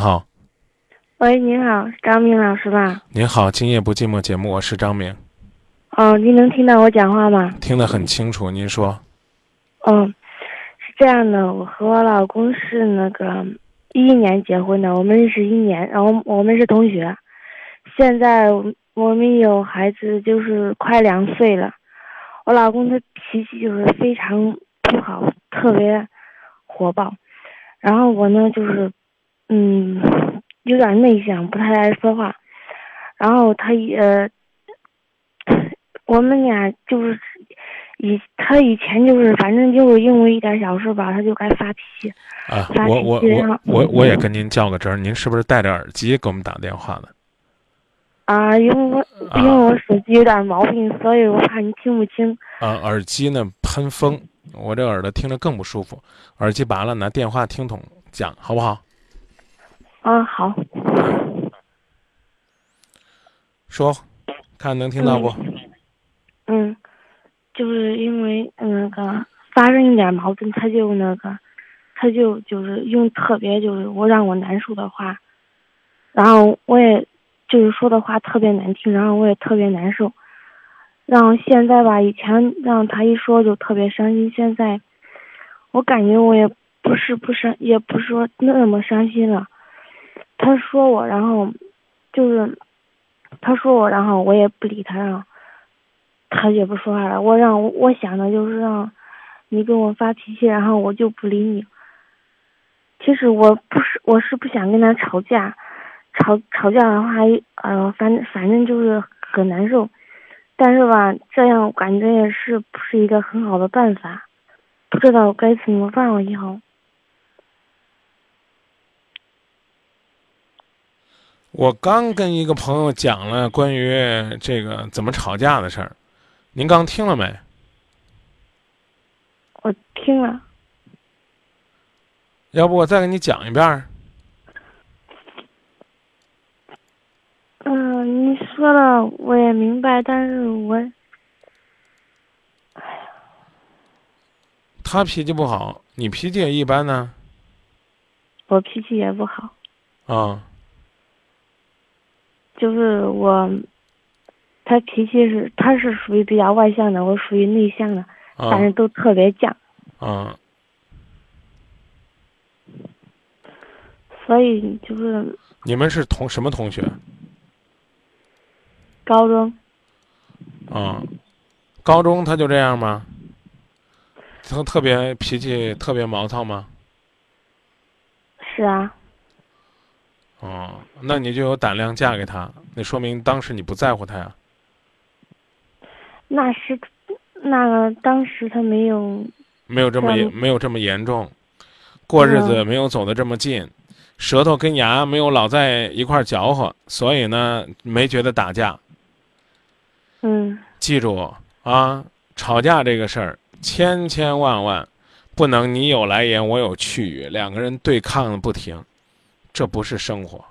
好，喂，您好，张明老师吧？您好，《今夜不寂寞》节目，我是张明，哦，您能听到我讲话吗？听得很清楚。您说，嗯，是这样的，我和我老公是那个一一年结婚的，我们认识一年，然后我们是同学。现在我们有孩子，就是快两岁了。我老公他脾气就是非常不好，特别火爆。然后我呢，就是嗯，有点内向，不太爱说话。然后他也，我们俩就是以他以前就是反正就是因为一点小事吧，他就该发脾气。啊，我我我我我也跟您较个真儿，您是不是戴着耳机给我们打电话的？啊，因为我因为我手机有点毛病，所以我怕你听不清。啊，耳机呢喷风，我这耳朵听着更不舒服。耳机拔了，拿电话听筒讲，好不好？啊，好。说，看能听到不？嗯，就是因为那个发生一点矛盾，他就那个，他就就是用特别就是我让我难受的话，然后我也就是说的话特别难听，然后我也特别难受。然后现在吧，以前让他一说就特别伤心，现在我感觉我也不是不伤，也不是说那么伤心了。他说我，然后就是他说我，然后我也不理他，然后他也不说话了。我让我想的就是让你跟我发脾气，然后我就不理你。其实我不是，我是不想跟他吵架，吵吵架的话，呃，反正反正就是很难受。但是吧，这样感觉也是不是一个很好的办法，不知道该怎么办了以后。我刚跟一个朋友讲了关于这个怎么吵架的事儿，您刚听了没？我听了，要不我再给你讲一遍儿？嗯，你说了我也明白，但是我，他脾气不好，你脾气也一般呢。我脾气也不好，啊，就是我，他脾气是他是属于比较外向的，我属于内向的，啊但是都特别犟，啊，所以就是你们是同什么同学？高中啊，高中他就这样吗？他特别脾气特别毛躁吗？是啊，哦，那你就有胆量嫁给他，那说明当时你不在乎他呀。那是那个当时他没有，没有这么没有这么严重，过日子嗯没有走得这么近，舌头跟牙没有老在一块儿搅和，所以呢没觉得打架。嗯记住啊，吵架这个事儿，千千万万不能你有来言我有去语，两个人对抗的不停，这不是生活。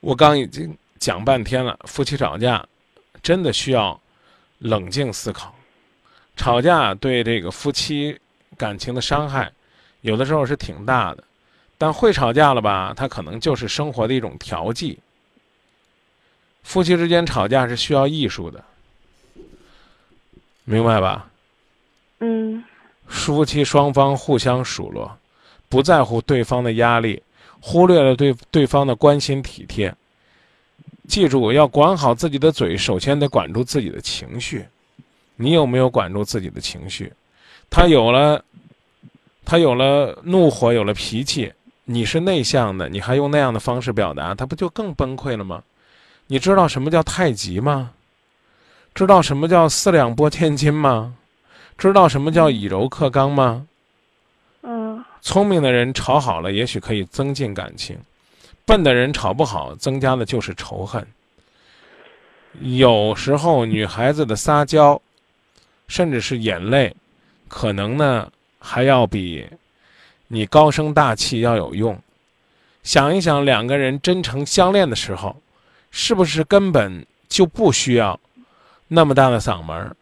我刚已经讲半天了，夫妻吵架真的需要冷静思考。吵架对这个夫妻感情的伤害，有的时候是挺大的，但会吵架了吧，它可能就是生活的一种调剂。夫妻之间吵架是需要艺术的，明白吧？嗯夫妻双方互相数落，不在乎对方的压力，忽略了对对方的关心体贴。记住，要管好自己的嘴，首先得管住自己的情绪。你有没有管住自己的情绪？他有了，他有了怒火，有了脾气，你是内向的，你还用那样的方式表达，他不就更崩溃了吗？你知道什么叫太极吗？知道什么叫四两拨千斤吗？知道什么叫以柔克刚吗？聪明的人吵好了，也许可以增进感情；笨的人吵不好，增加的就是仇恨。有时候，女孩子的撒娇，甚至是眼泪，可能呢还要比你高声大气要有用。想一想，两个人真诚相恋的时候，是不是根本就不需要那么大的嗓门，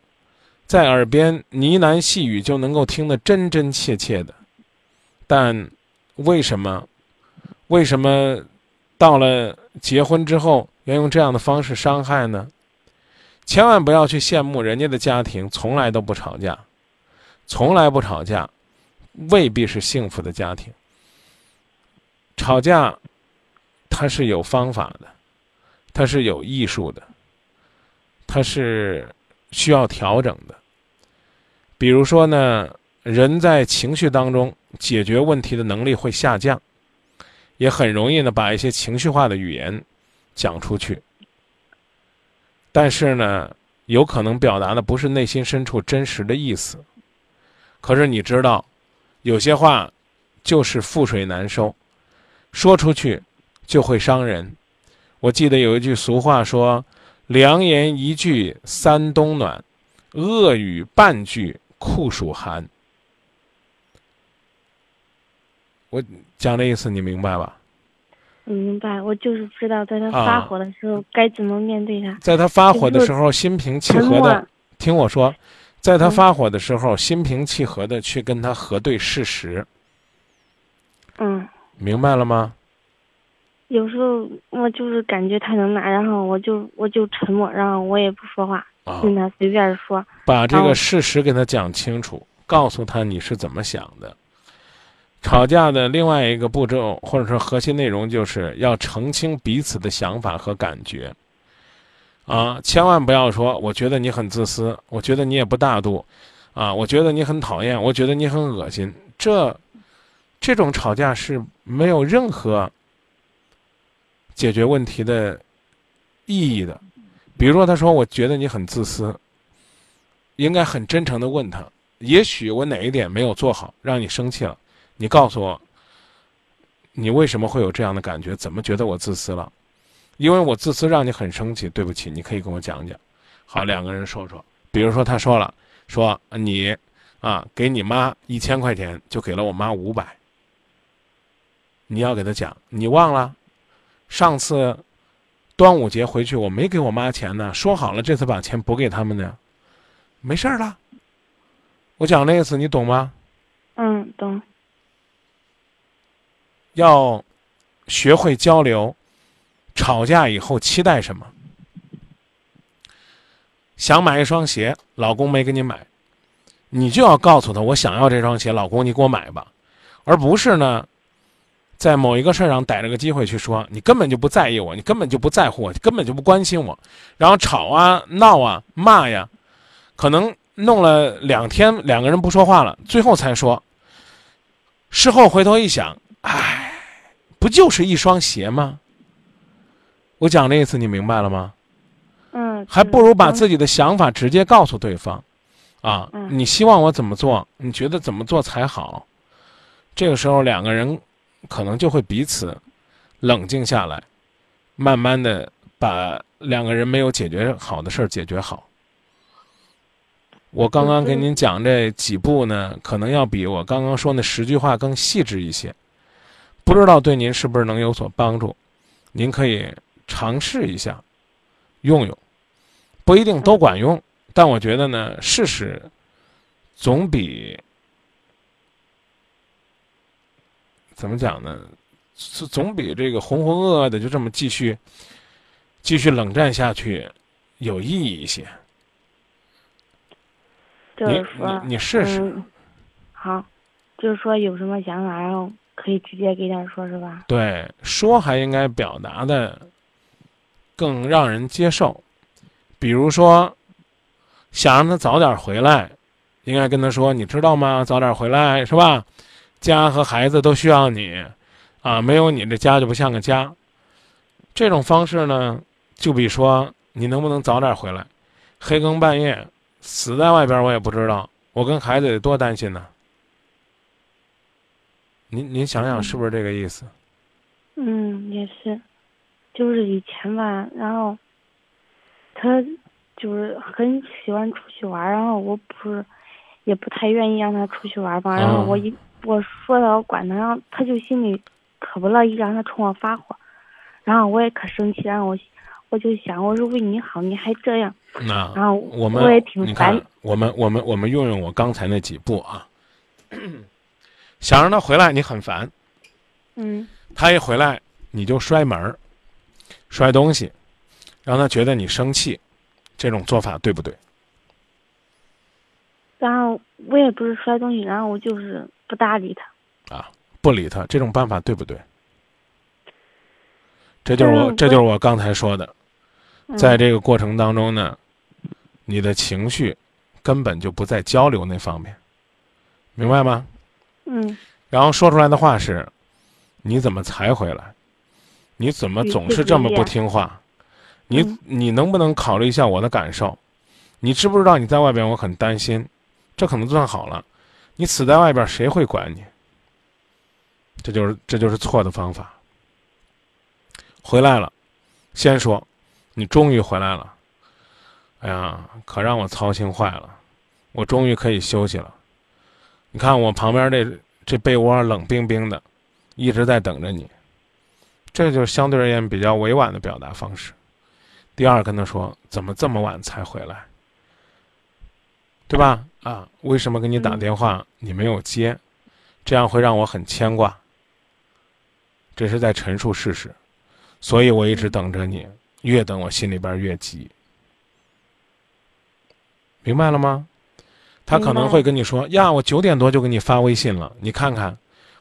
在耳边呢喃细语就能够听得真真切切的？但为什么？为什么到了结婚之后要用这样的方式伤害呢？千万不要去羡慕人家的家庭，从来都不吵架，从来不吵架，未必是幸福的家庭。吵架，它是有方法的，它是有艺术的，它是需要调整的。比如说呢，人在情绪当中解决问题的能力会下降，也很容易呢把一些情绪化的语言讲出去。但是呢，有可能表达的不是内心深处真实的意思。可是你知道，有些话就是覆水难收。说出去就会伤人。我记得有一句俗话说：“良言一句三冬暖，恶语半句酷暑寒。”我讲的意思你明白吧？明白，我就是不知道在他发火的时候该怎么面对他。在他发火的时候，心平气和的听我说，在他发火的时候，心平气和的去跟他核对事实。嗯。明白了吗？有时候我就是感觉他能拿，然后我就我就沉默，然后我也不说话，跟他随便说。把这个事实给他讲清楚，告诉他你是怎么想的。吵架的另外一个步骤或者说核心内容，就是要澄清彼此的想法和感觉。啊，千万不要说我觉得你很自私，我觉得你也不大度，啊，我觉得你很讨厌，我觉得你很恶心，这。这种吵架是没有任何解决问题的意义的。比如说，他说：“我觉得你很自私。”应该很真诚的问他：“也许我哪一点没有做好，让你生气了？你告诉我，你为什么会有这样的感觉？怎么觉得我自私了？因为我自私让你很生气。对不起，你可以跟我讲讲。好，两个人说说。比如说，他说了：“说你啊，给你妈一千块钱，就给了我妈五百。”你要给他讲，你忘了，上次端午节回去我没给我妈钱呢，说好了这次把钱补给他们呢，没事儿了。我讲那意思你懂吗？嗯，懂。要学会交流，吵架以后期待什么？想买一双鞋，老公没给你买，你就要告诉他我想要这双鞋，老公你给我买吧，而不是呢。在某一个事儿上逮着个机会去说，你根本就不在意我，你根本就不在乎我，根本就不关心我，然后吵啊闹啊骂呀，可能弄了两天，两个人不说话了，最后才说。事后回头一想，唉，不就是一双鞋吗？我讲的意思你明白了吗？嗯。还不如把自己的想法直接告诉对方，啊，你希望我怎么做？你觉得怎么做才好？这个时候两个人。可能就会彼此冷静下来，慢慢的把两个人没有解决好的事儿解决好。我刚刚给您讲这几步呢，可能要比我刚刚说那十句话更细致一些，不知道对您是不是能有所帮助？您可以尝试一下用用，不一定都管用，但我觉得呢，试试总比。怎么讲呢？是总比这个浑浑噩噩的就这么继续继续冷战下去有意义一些。就是说，你试试。好，就是说有什么想法，然后可以直接给他说，是吧？对，说还应该表达的更让人接受。比如说，想让他早点回来，应该跟他说：“你知道吗？早点回来，是吧？”家和孩子都需要你，啊，没有你这家就不像个家。这种方式呢，就比说你能不能早点回来，黑更半夜死在外边我也不知道，我跟孩子得多担心呢。您您想想是不是这个意思？嗯，也是，就是以前吧，然后他就是很喜欢出去玩，然后我不是也不太愿意让他出去玩吧，然后我一。我说的，我管他，然后他就心里可不乐意，让他冲我发火，然后我也可生气，然后我我就想，我是为你好，你还这样，那然后我们我也挺烦。我们我们我们用用我刚才那几步啊，想让他回来，你很烦，嗯，他一回来你就摔门儿、摔东西，让他觉得你生气，这种做法对不对？然后我也不是摔东西，然后我就是不搭理他。啊，不理他，这种办法对不对？这就是我，这就是我刚才说的，嗯在这个过程当中呢，你的情绪根本就不在交流那方面，明白吗？嗯然后说出来的话是：你怎么才回来？你怎么总是这么不听话？你嗯你能不能考虑一下我的感受？你知不知道你在外边我很担心？这可能算好了，你死在外边谁会管你？这就是这就是错的方法。回来了，先说，你终于回来了。哎呀，可让我操心坏了，我终于可以休息了。你看我旁边这这被窝冷冰冰的，一直在等着你。这就是相对而言比较委婉的表达方式。第二，跟他说怎么这么晚才回来，对吧？啊，为什么给你打嗯电话你没有接？这样会让我很牵挂。这是在陈述事实，所以我一直等着你，越等我心里边越急。明白了吗？他可能会跟你说：“呀，我九点多就给你发微信了，你看看。”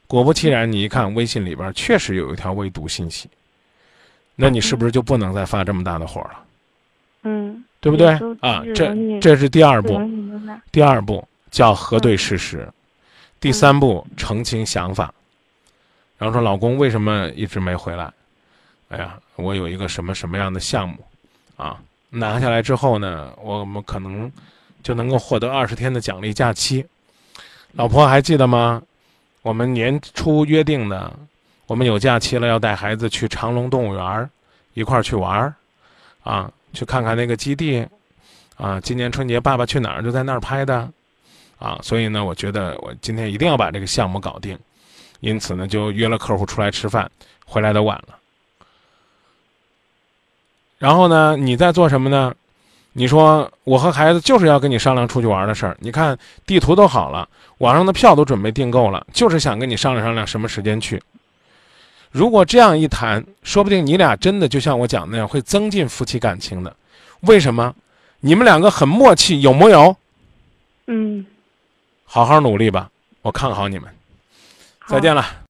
果不其然，你一看微信里边确实有一条未读信息，那你是不是就不能再发这么大的火了？嗯，对不对啊？这这是第二步。第二步叫核对事实，第三步澄清想法。然后说老公为什么一直没回来？哎呀，我有一个什么什么样的项目，啊，拿下来之后呢，我们可能就能够获得二十天的奖励假期。老婆还记得吗？我们年初约定的，我们有假期了要带孩子去长隆动物园一块儿去玩儿，啊，去看看那个基地，啊，今年春节《爸爸去哪儿》就在那儿拍的，啊，所以呢，我觉得我今天一定要把这个项目搞定，因此呢，就约了客户出来吃饭，回来的晚了。然后呢，你在做什么呢？你说我和孩子就是要跟你商量出去玩的事儿，你看地图都好了，网上的票都准备订购了，就是想跟你商量商量什么时间去。如果这样一谈，说不定你俩真的就像我讲那样，会增进夫妻感情的。为什么？你们两个很默契，有木有？嗯，好好努力吧，我看好你们。再见了。